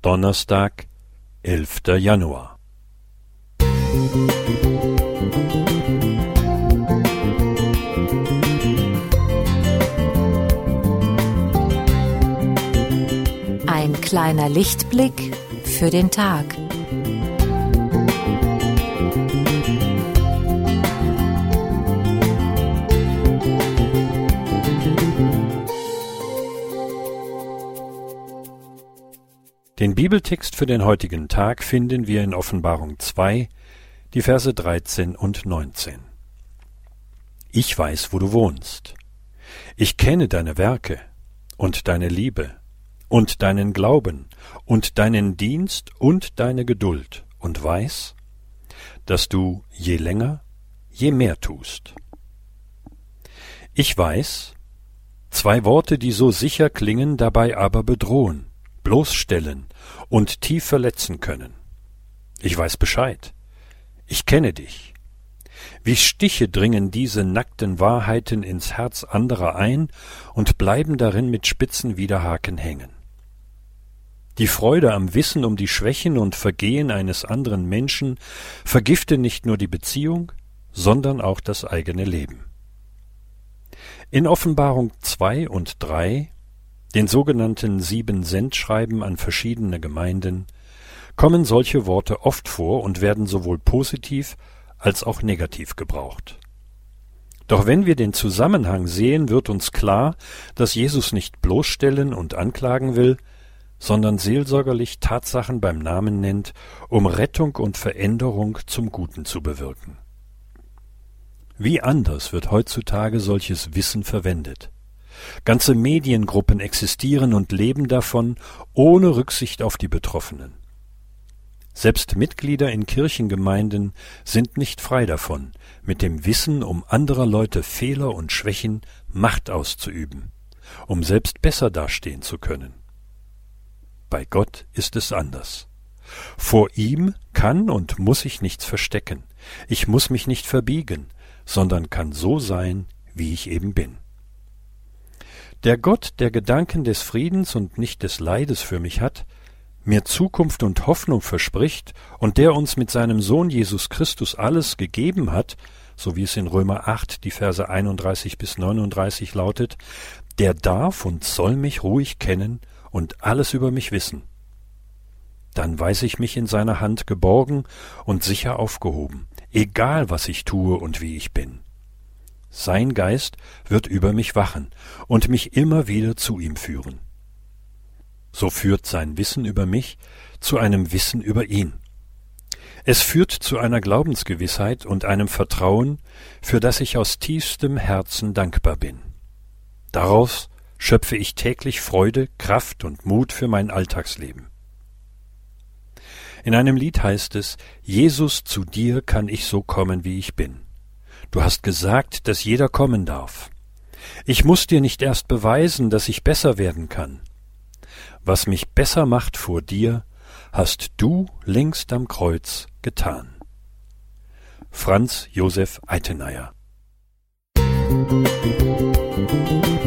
Donnerstag, 11. Januar. Ein kleiner Lichtblick für den Tag. Den Bibeltext für den heutigen Tag finden wir in Offenbarung 2, die Verse 13 und 19. Ich weiß, wo du wohnst. Ich kenne deine Werke und deine Liebe und deinen Glauben und deinen Dienst und deine Geduld und weiß, dass du je länger, je mehr tust. Ich weiß, zwei Worte, die so sicher klingen, dabei aber bedrohen bloßstellen und tief verletzen können. Ich weiß Bescheid. Ich kenne dich. Wie Stiche dringen diese nackten Wahrheiten ins Herz anderer ein und bleiben darin mit spitzen Widerhaken hängen. Die Freude am Wissen um die Schwächen und Vergehen eines anderen Menschen vergifte nicht nur die Beziehung, sondern auch das eigene Leben. In Offenbarung zwei und drei den sogenannten sieben Sendschreiben an verschiedene Gemeinden, kommen solche Worte oft vor und werden sowohl positiv als auch negativ gebraucht. Doch wenn wir den Zusammenhang sehen, wird uns klar, dass Jesus nicht bloßstellen und anklagen will, sondern seelsorgerlich Tatsachen beim Namen nennt, um Rettung und Veränderung zum Guten zu bewirken. Wie anders wird heutzutage solches Wissen verwendet. Ganze Mediengruppen existieren und leben davon, ohne Rücksicht auf die Betroffenen. Selbst Mitglieder in Kirchengemeinden sind nicht frei davon, mit dem Wissen um anderer Leute Fehler und Schwächen Macht auszuüben, um selbst besser dastehen zu können. Bei Gott ist es anders. Vor ihm kann und muss ich nichts verstecken, ich muss mich nicht verbiegen, sondern kann so sein, wie ich eben bin. Der Gott, der Gedanken des Friedens und nicht des Leides für mich hat, mir Zukunft und Hoffnung verspricht und der uns mit seinem Sohn Jesus Christus alles gegeben hat, so wie es in Römer 8 die Verse 31 bis 39 lautet, der darf und soll mich ruhig kennen und alles über mich wissen. Dann weiß ich mich in seiner Hand geborgen und sicher aufgehoben, egal was ich tue und wie ich bin. Sein Geist wird über mich wachen und mich immer wieder zu ihm führen. So führt sein Wissen über mich zu einem Wissen über ihn. Es führt zu einer Glaubensgewissheit und einem Vertrauen, für das ich aus tiefstem Herzen dankbar bin. Daraus schöpfe ich täglich Freude, Kraft und Mut für mein Alltagsleben. In einem Lied heißt es Jesus, zu dir kann ich so kommen, wie ich bin. Du hast gesagt, dass jeder kommen darf. Ich muss dir nicht erst beweisen, dass ich besser werden kann. Was mich besser macht vor dir, hast du längst am Kreuz getan. Franz Josef Eitenayer Musik